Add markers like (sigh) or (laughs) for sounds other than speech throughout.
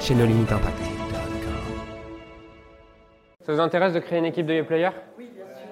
chez No Limit Impact. Ça vous intéresse de créer une équipe de e-players Oui, bien sûr.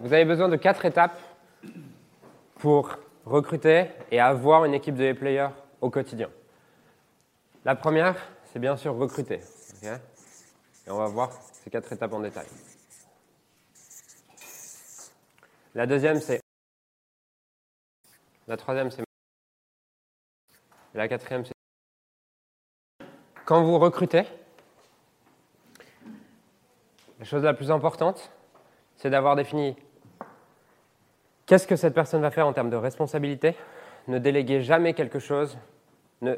Vous avez besoin de quatre étapes pour recruter et avoir une équipe de e-players au quotidien. La première, c'est bien sûr recruter. et on va voir ces quatre étapes en détail. La deuxième, c'est... La troisième, c'est... La quatrième, c'est... Quand vous recrutez, la chose la plus importante, c'est d'avoir défini qu'est-ce que cette personne va faire en termes de responsabilité. Ne déléguez jamais quelque chose, ne,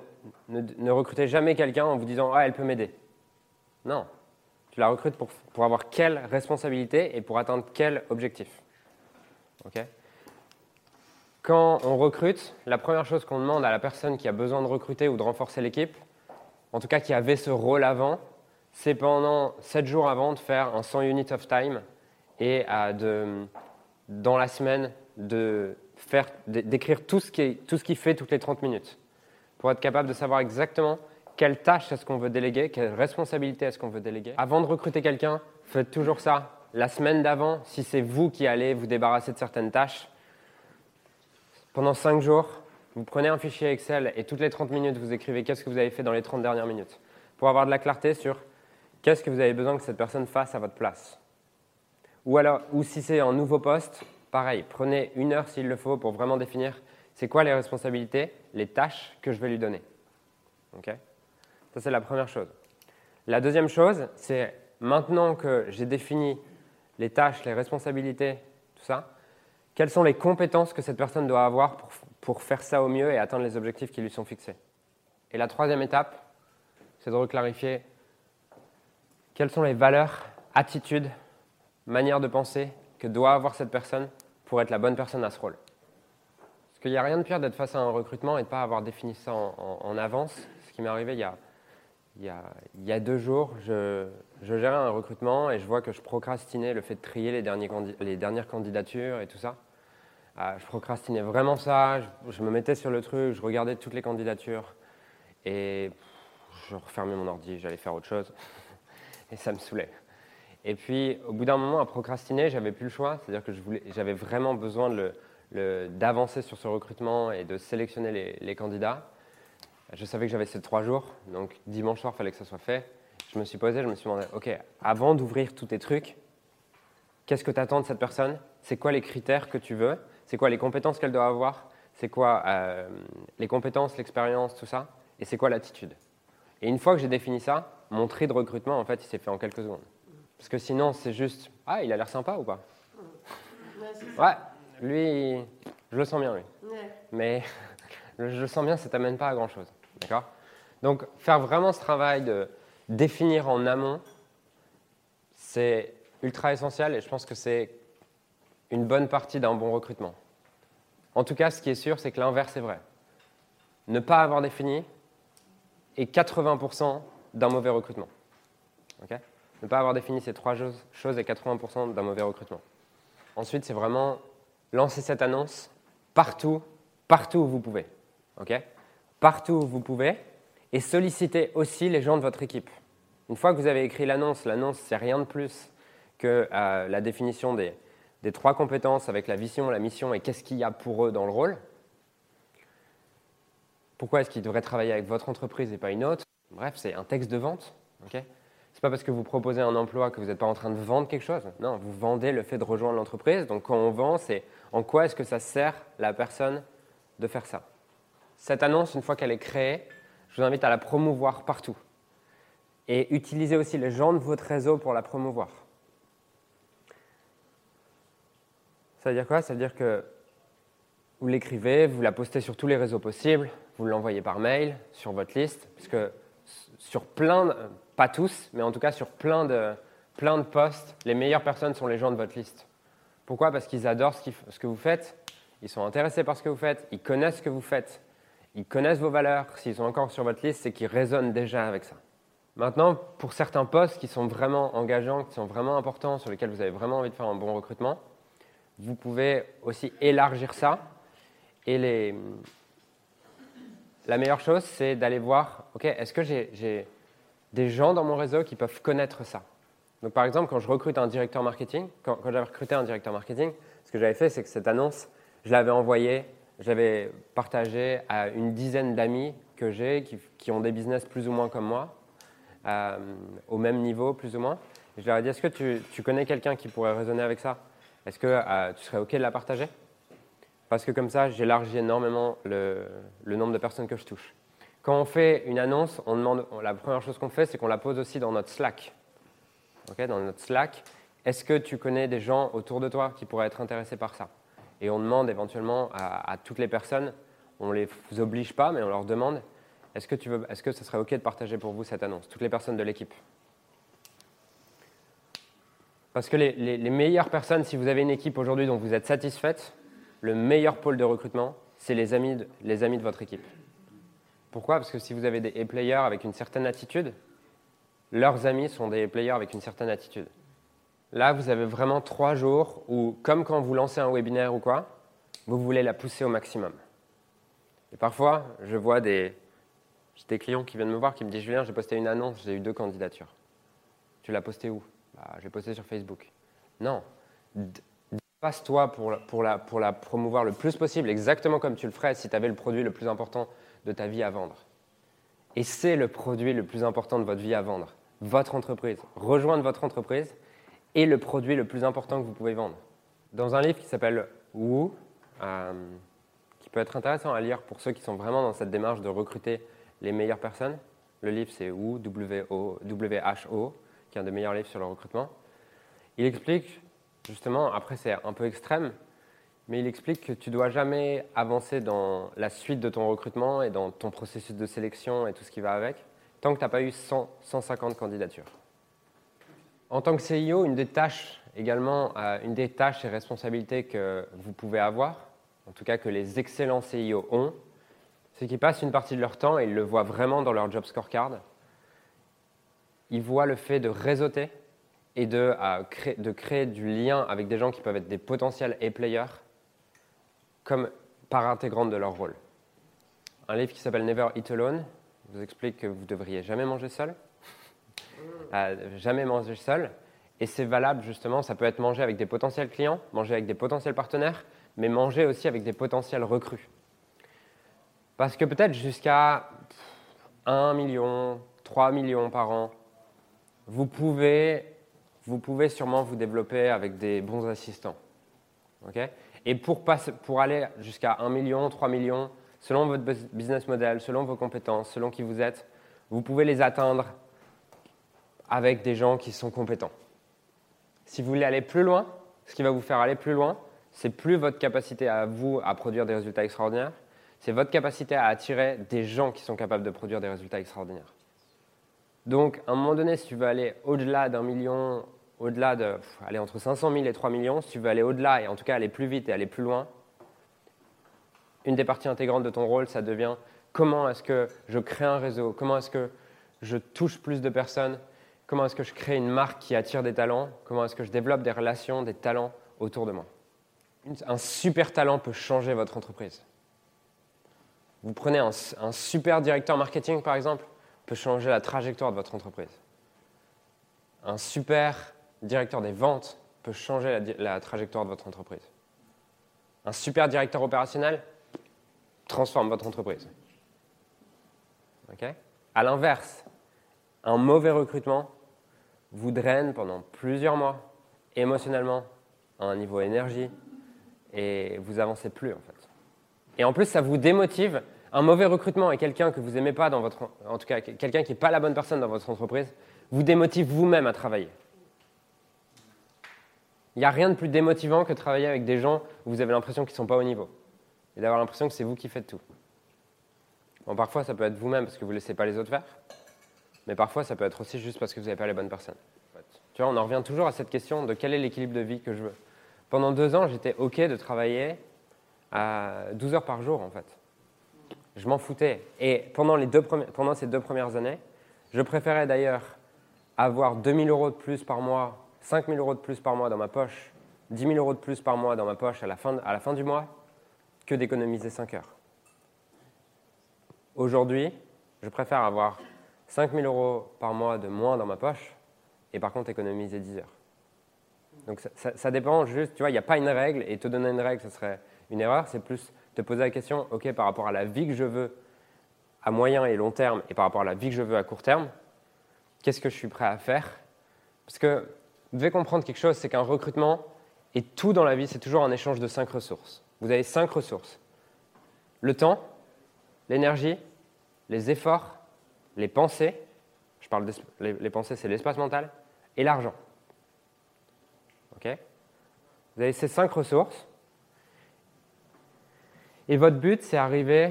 recrutez jamais quelqu'un en vous disant Ah, elle peut m'aider. Non. Tu la recrutes pour, pour, avoir quelle responsabilité et pour atteindre quel objectif. Quand on recrute, la première chose qu'on demande à la personne qui a besoin de recruter ou de renforcer l'équipe, en tout cas qui avait ce rôle avant, c'est pendant 7 jours avant de faire un 100 units of time et dans la semaine d'écrire tout ce, qui tout ce qui fait toutes les 30 minutes pour être capable de savoir exactement quelle tâche est-ce qu'on veut déléguer, quelle responsabilité est-ce qu'on veut déléguer. Avant de recruter quelqu'un, faites toujours ça. La semaine d'avant, si c'est vous qui allez vous débarrasser de certaines tâches, pendant 5 jours, vous prenez un fichier Excel et toutes les 30 minutes, vous écrivez qu'est-ce que vous avez fait dans les 30 dernières minutes pour avoir de la clarté sur qu'est-ce que vous avez besoin que cette personne fasse à votre place. Ou, alors, ou si c'est un nouveau poste, pareil, prenez une heure s'il le faut pour vraiment définir c'est quoi les responsabilités, les tâches que je vais lui donner. Ça, c'est la première chose. La deuxième chose, c'est maintenant que j'ai défini les tâches, les responsabilités, tout ça, quelles sont les compétences que cette personne doit avoir pour pour faire ça au mieux et atteindre les objectifs qui lui sont fixés. Et la troisième étape, c'est de reclarifier quelles sont les valeurs, attitudes, manières de penser que doit avoir cette personne pour être la bonne personne à ce rôle. Parce qu'il n'y a rien de pire d'être face à un recrutement et de ne pas avoir défini ça en, avance. Ce qui m'est arrivé il y, a, il, y a, deux jours, je, gérais un recrutement et je vois que je procrastinais le fait de trier les dernières candidatures et tout ça. Ah, je procrastinais vraiment ça, je, me mettais sur le truc, je regardais toutes les candidatures et je refermais mon ordi, j'allais faire autre chose et ça me saoulait. Et puis au bout d'un moment à procrastiner, j'avais plus le choix, c'est-à-dire que j'avais vraiment besoin d'avancer sur ce recrutement et de sélectionner les, les candidats. Je savais que j'avais ces trois jours, donc dimanche soir, il fallait que ça soit fait. Je me suis posé, je me suis demandé, ok, avant d'ouvrir tous tes trucs, qu'est-ce que tu attends de cette personne? C'est quoi les critères que tu veux? C'est quoi les compétences qu'elle doit avoir, c'est quoi euh, les compétences, l'expérience, tout ça, et c'est quoi l'attitude? Et une fois que j'ai défini ça, mon tri de recrutement, en fait, il s'est fait en quelques secondes. Parce que sinon, c'est juste, ah, il a l'air sympa ou pas? Ouais, lui, je le sens bien, lui. Mais (laughs) je le sens bien, ça t'amène pas à grand-chose. D'accord? Donc, faire vraiment ce travail de définir en amont, c'est ultra essentiel et je pense que c'est une bonne partie d'un bon recrutement. En tout cas, ce qui est sûr, c'est que l'inverse est vrai. Ne pas avoir défini est 80% d'un mauvais recrutement. ne pas avoir défini ces trois choses est 80% d'un mauvais recrutement. Ensuite, c'est vraiment lancer cette annonce partout, partout où vous pouvez. partout où vous pouvez et solliciter aussi les gens de votre équipe. Une fois que vous avez écrit l'annonce, l'annonce, c'est rien de plus que euh, la définition des, des trois compétences avec la vision, la mission et qu'est-ce qu'il y a pour eux dans le rôle. Pourquoi est-ce qu'ils devraient travailler avec votre entreprise et pas une autre? Bref, c'est un texte de vente. Ce n'est pas parce que vous proposez un emploi que vous n'êtes pas en train de vendre quelque chose. Non, vous vendez le fait de rejoindre l'entreprise. Donc quand on vend, c'est en quoi est-ce que ça sert la personne de faire ça? Cette annonce, une fois qu'elle est créée, je vous invite à la promouvoir partout. Et utilisez aussi les gens de votre réseau pour la promouvoir. Ça veut dire quoi? Ça veut dire que vous l'écrivez, vous la postez sur tous les réseaux possibles, vous l'envoyez par mail, sur votre liste, puisque sur plein, de, pas tous, mais en tout cas sur plein de, plein de postes, les meilleures personnes sont les gens de votre liste. Pourquoi? Parce qu'ils adorent ce, ce que vous faites, ils sont intéressés par ce que vous faites, ils connaissent ce que vous faites, ils connaissent vos valeurs. S'ils sont encore sur votre liste, c'est qu'ils résonnent déjà avec ça. Maintenant, pour certains postes qui sont vraiment engageants, qui sont vraiment importants, sur lesquels vous avez vraiment envie de faire un bon recrutement, vous pouvez aussi élargir ça. Et les... la meilleure chose, c'est d'aller voir, OK, est-ce que j'ai des gens dans mon réseau qui peuvent connaître ça? Donc, par exemple, quand je recrute un directeur marketing, quand, j'avais recruté un directeur marketing, ce que j'avais fait, c'est que cette annonce, je l'avais envoyée, je l'avais partagée à une dizaine d'amis que j'ai qui, ont des business plus ou moins comme moi, euh, au même niveau plus ou moins. Je leur ai dit, est-ce que tu, tu connais quelqu'un qui pourrait raisonner avec ça? Est-ce que euh, tu serais OK de la partager? Parce que comme ça, j'élargis énormément le, nombre de personnes que je touche. Quand on fait une annonce, on demande, la première chose qu'on fait, c'est qu'on la pose aussi dans notre Slack. dans notre Slack, est-ce que tu connais des gens autour de toi qui pourraient être intéressés par ça? Et on demande éventuellement à, toutes les personnes, on ne les oblige pas, mais on leur demande, est-ce que, est-ce que ce serait OK de partager pour vous cette annonce? Toutes les personnes de l'équipe. Parce que les, meilleures personnes, si vous avez une équipe aujourd'hui dont vous êtes satisfaite, le meilleur pôle de recrutement, c'est les amis, de, votre équipe. Pourquoi? Parce que si vous avez des players avec une certaine attitude, leurs amis sont des players avec une certaine attitude. Là, vous avez vraiment trois jours où, comme quand vous lancez un webinaire ou quoi, vous voulez la pousser au maximum. Et parfois, je vois des, des clients qui viennent me voir qui me disent Julien, j'ai posté une annonce, j'ai eu deux candidatures. Tu l'as posté où? Bah, je l'ai posté sur Facebook. Non. Passe-toi pour, pour, la, pour la promouvoir le plus possible, exactement comme tu le ferais si tu avais le produit le plus important de ta vie à vendre. Et c'est le produit le plus important de votre vie à vendre. Votre entreprise. Rejoindre votre entreprise est le produit le plus important que vous pouvez vendre. Dans un livre qui s'appelle Woo, euh, qui peut être intéressant à lire pour ceux qui sont vraiment dans cette démarche de recruter les meilleures personnes, le livre c'est Woo, W-H-O, qui est un des meilleurs livres sur le recrutement. Il explique, justement, après c'est un peu extrême, mais il explique que tu dois jamais avancer dans la suite de ton recrutement et dans ton processus de sélection et tout ce qui va avec, tant que tu n'as pas eu 100, 150 candidatures. En tant que CIO, une des tâches également, euh, une des tâches et responsabilités que vous pouvez avoir, en tout cas que les excellents CIO ont, c'est qu'ils passent une partie de leur temps, et ils le voient vraiment dans leur job scorecard, ils voient le fait de réseauter et de, créer, de créer du lien avec des gens qui peuvent être des potentiels A-players comme part intégrante de leur rôle. Un livre qui s'appelle Never Eat Alone vous explique que vous devriez jamais manger seul, euh, jamais manger seul, et c'est valable justement, ça peut être manger avec des potentiels clients, manger avec des potentiels partenaires, mais manger aussi avec des potentiels recrues. Parce que peut-être jusqu'à 1 million, 3 millions par an, vous pouvez, vous pouvez sûrement vous développer avec des bons assistants. et pour, pour aller jusqu'à 1 million, 3 millions, selon votre business model, selon vos compétences, selon qui vous êtes, vous pouvez les atteindre avec des gens qui sont compétents. Si vous voulez aller plus loin, ce qui va vous faire aller plus loin, c'est plus votre capacité à vous à produire des résultats extraordinaires, c'est votre capacité à attirer des gens qui sont capables de produire des résultats extraordinaires. Donc, à un moment donné, si tu veux aller au-delà d'un million, au-delà de, aller entre 500 000 et 3 millions, si tu veux aller au-delà et en tout cas aller plus vite et aller plus loin, une des parties intégrantes de ton rôle, ça devient comment est-ce que je crée un réseau, comment est-ce que je touche plus de personnes, comment est-ce que je crée une marque qui attire des talents, comment est-ce que je développe des relations, des talents autour de moi? Un super talent peut changer votre entreprise. Vous prenez un super directeur marketing, par exemple, peut changer la trajectoire de votre entreprise. Un super directeur des ventes peut changer la, trajectoire de votre entreprise. Un super directeur opérationnel transforme votre entreprise. Okay à l'inverse, un mauvais recrutement vous draine pendant plusieurs mois émotionnellement à un niveau énergie et vous avancez plus en fait. Et en plus, ça vous démotive un mauvais recrutement et quelqu'un que vous n'aimez pas dans votre, en tout cas quelqu'un qui n'est pas la bonne personne dans votre entreprise, vous démotive vous-même à travailler. Il n'y a rien de plus démotivant que de travailler avec des gens où vous avez l'impression qu'ils ne sont pas au niveau et d'avoir l'impression que c'est vous qui faites tout. Bon, parfois, ça peut être vous-même parce que vous ne laissez pas les autres faire. Mais parfois, ça peut être aussi juste parce que vous n'avez pas les bonnes personnes. Tu vois, on en revient toujours à cette question de quel est l'équilibre de vie que je veux. Pendant deux ans, j'étais OK de travailler à 12 heures par jour, en fait. Je m'en foutais. Et pendant, ces deux premières années, je préférais d'ailleurs avoir 2000 euros de plus par mois, 5000 euros de plus par mois dans ma poche, 10 000 euros de plus par mois dans ma poche à la fin, à la fin du mois, que d'économiser 5 heures. Aujourd'hui, je préfère avoir 5 000 euros par mois de moins dans ma poche et par contre économiser 10 heures. Donc ça, ça dépend juste, tu vois, il n'y a pas une règle et te donner une règle, ce serait une erreur, c'est plus te poser la question, ok, par rapport à la vie que je veux à moyen et long terme et par rapport à la vie que je veux à court terme, qu'est-ce que je suis prêt à faire? Parce que vous devez comprendre quelque chose, c'est qu'un recrutement et tout dans la vie, c'est toujours un échange de cinq ressources. Vous avez cinq ressources. Le temps, l'énergie, les efforts, les pensées, je parle des pensées, c'est l'espace mental, et l'argent. Ok? Vous avez ces cinq ressources. Et votre but, c'est arriver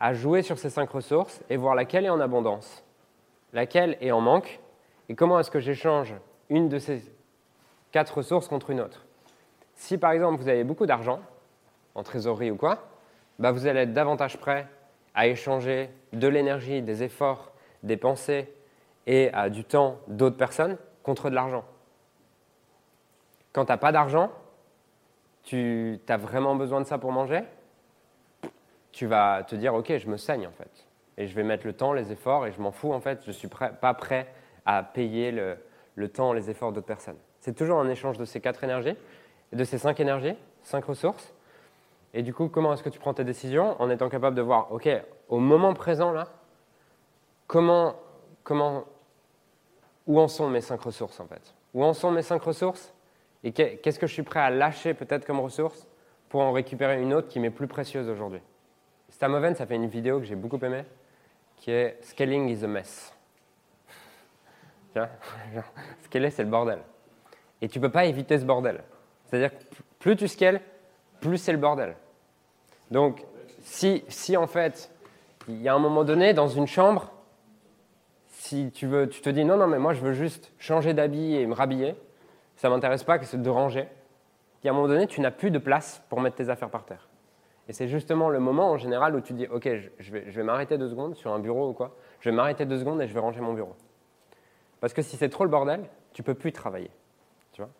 à jouer sur ces cinq ressources et voir laquelle est en abondance, laquelle est en manque, et comment est-ce que j'échange une de ces quatre ressources contre une autre. Si par exemple vous avez beaucoup d'argent, en trésorerie ou quoi, bah, vous allez être davantage prêt à échanger de l'énergie, des efforts, des pensées et du temps d'autres personnes contre de l'argent. Quand tu n'as pas d'argent, tu as vraiment besoin de ça pour manger, tu vas te dire, OK, je me saigne en fait. Et je vais mettre le temps, les efforts, et je m'en fous en fait, je ne suis pas prêt à payer le, temps, les efforts d'autres personnes. C'est toujours un échange de ces quatre énergies, de ces cinq énergies, cinq ressources. Et du coup, comment est-ce que tu prends tes décisions en étant capable de voir, OK, au moment présent, là, comment, comment, où en sont mes cinq ressources en fait? Où en sont mes cinq ressources? Et qu'est-ce que je suis prêt à lâcher peut-être comme ressource pour en récupérer une autre qui m'est plus précieuse aujourd'hui? Stamoven, ça fait une vidéo que j'ai beaucoup aimée, qui est Scaling is a mess. (laughs) Scaler, c'est le bordel. Et tu ne peux pas éviter ce bordel. C'est-à-dire que plus tu scales, plus c'est le bordel. Donc, si, si en fait, il y a un moment donné, dans une chambre, si tu, veux, tu te dis non, non, mais moi je veux juste changer d'habit et me rhabiller, ça ne m'intéresse pas que de ranger. Il y a un moment donné, tu n'as plus de place pour mettre tes affaires par terre. Et c'est justement le moment en général où tu dis ok, je vais, m'arrêter deux secondes sur un bureau ou quoi, je vais m'arrêter deux secondes et je vais ranger mon bureau. Parce que si c'est trop le bordel, tu peux plus travailler. Tu vois?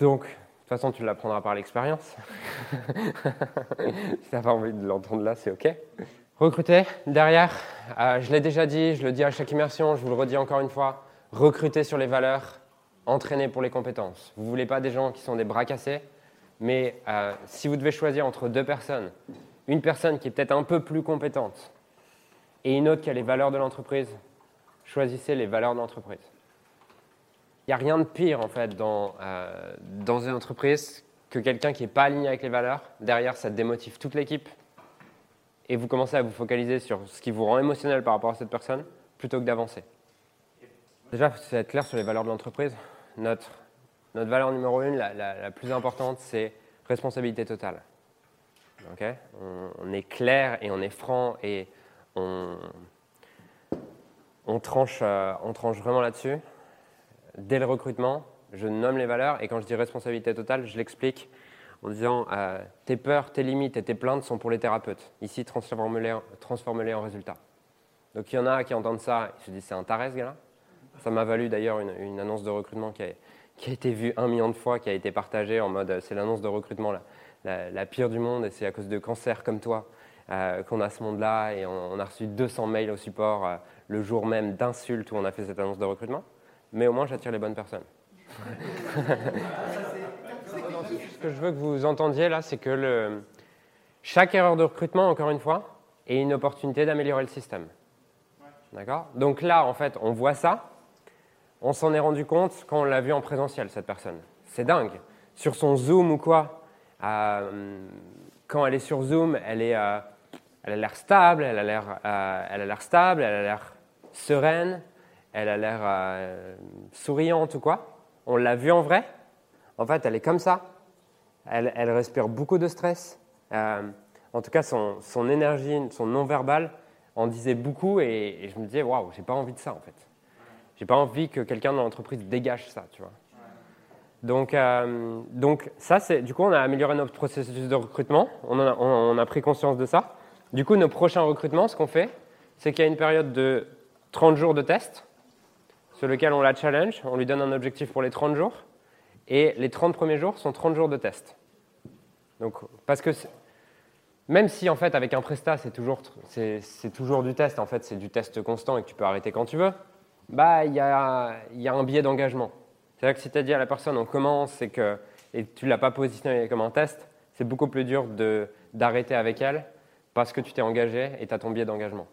Donc, de toute façon, tu l'apprendras par l'expérience. (laughs) si tu n'as pas envie de l'entendre là, c'est OK. Recruter, derrière, euh, je l'ai déjà dit, je le dis à chaque immersion, je vous le redis encore une fois, recruter sur les valeurs, entraîner pour les compétences. Vous ne voulez pas des gens qui sont des bras cassés, mais euh, si vous devez choisir entre deux personnes, une personne qui est peut-être un peu plus compétente et une autre qui a les valeurs de l'entreprise, choisissez les valeurs de l'entreprise. Il n'y a rien de pire en fait dans, euh, dans une entreprise que quelqu'un qui n'est pas aligné avec les valeurs. Derrière, ça démotive toute l'équipe et vous commencez à vous focaliser sur ce qui vous rend émotionnel par rapport à cette personne plutôt que d'avancer. Déjà, c'est être clair sur les valeurs de l'entreprise. Notre, notre valeur numéro une, la, plus importante, c'est responsabilité totale. Okay on, est clair et on est franc et on, tranche, euh, on tranche vraiment là-dessus. Dès le recrutement, je nomme les valeurs et quand je dis responsabilité totale, je l'explique en disant euh, tes peurs, tes limites et tes plaintes sont pour les thérapeutes. Ici, transforme-les en, résultats. Donc il y en a qui entendent ça, ils se disent c'est un taré gars-là? Ça m'a valu d'ailleurs une, annonce de recrutement qui a, qui a, été vue un million de fois, qui a été partagée en mode c'est l'annonce de recrutement la, pire du monde et c'est à cause de cancers comme toi euh, qu'on a ce monde-là et on, a reçu 200 mails au support le jour même d'insultes où on a fait cette annonce de recrutement, mais au moins j'attire les bonnes personnes. Ce que je veux que vous entendiez là, c'est que chaque erreur de recrutement, encore une fois, est une opportunité d'améliorer le système. D'accord? Donc là, en fait, on voit ça. On s'en est rendu compte quand on l'a vu en présentiel, cette personne. C'est dingue. Sur son Zoom ou quoi, euh, quand elle est sur Zoom, elle, est, euh, elle a l'air stable, elle a l'air, euh, elle a l'air stable, elle a l'air sereine, elle a l'air souriante ou quoi. On l'a vue en vrai. En fait, elle est comme ça. Elle, respire beaucoup de stress. En tout cas, son, énergie, son non-verbal en disait beaucoup et, je me disais, waouh, j'ai pas envie de ça en fait. J'ai pas envie que quelqu'un dans l'entreprise dégage ça, tu vois. Donc, euh, donc ça, c'est, du coup, on a amélioré notre processus de recrutement, on, a, pris conscience de ça. Du coup, nos prochains recrutements, ce qu'on fait, c'est qu'il y a une période de 30 jours de test sur lequel on la challenge, on lui donne un objectif pour les 30 jours, et les 30 premiers jours sont 30 jours de test. Donc, parce que même si en fait avec un prestat c'est toujours, c'est, toujours du test, en fait c'est du test constant et que tu peux arrêter quand tu veux, bah il y a, un biais d'engagement. C'est-à-dire que si tu as dit à la personne on commence et que et tu ne l'as pas positionné comme un test, c'est beaucoup plus dur d'arrêter avec elle parce que tu t'es engagé et tu as ton biais d'engagement.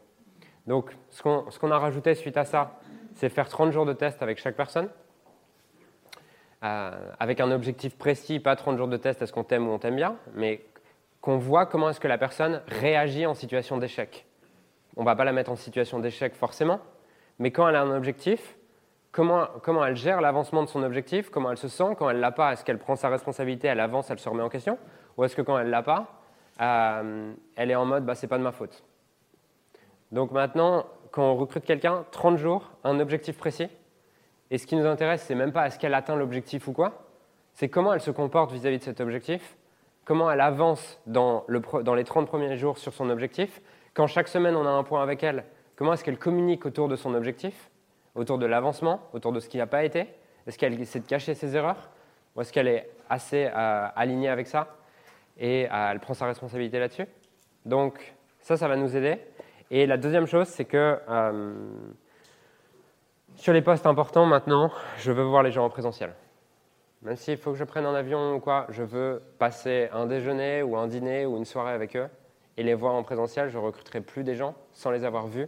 Donc ce qu'on, ce qu'on a rajouté suite à ça, c'est faire 30 jours de test avec chaque personne. Euh, avec un objectif précis, pas 30 jours de test, est-ce qu'on t'aime ou on t'aime bien, mais qu'on voit comment est-ce que la personne réagit en situation d'échec. On ne va pas la mettre en situation d'échec forcément, mais quand elle a un objectif, comment, comment elle gère l'avancement de son objectif, comment elle se sent, quand elle l'a pas, est-ce qu'elle prend sa responsabilité, elle avance, elle se remet en question, ou est-ce que quand elle ne l'a pas, euh, elle est en mode bah, c'est pas de ma faute? Donc maintenant, quand on recrute quelqu'un, 30 jours, un objectif précis, et ce qui nous intéresse, c'est même pas est-ce qu'elle atteint l'objectif ou quoi, c'est comment elle se comporte vis-à-vis de cet objectif, comment elle avance dans, les 30 premiers jours sur son objectif, quand chaque semaine on a un point avec elle, comment est-ce qu'elle communique autour de son objectif, autour de l'avancement, autour de ce qui n'a pas été, est-ce qu'elle essaie de cacher ses erreurs, ou est-ce qu'elle est assez euh, alignée avec ça, et euh, elle prend sa responsabilité là-dessus? Donc ça, ça va nous aider. Et la deuxième chose, c'est que euh, sur les postes importants, maintenant, je veux voir les gens en présentiel. Même s'il faut que je prenne un avion ou quoi, je veux passer un déjeuner ou un dîner ou une soirée avec eux et les voir en présentiel. Je recruterai plus des gens sans les avoir vus,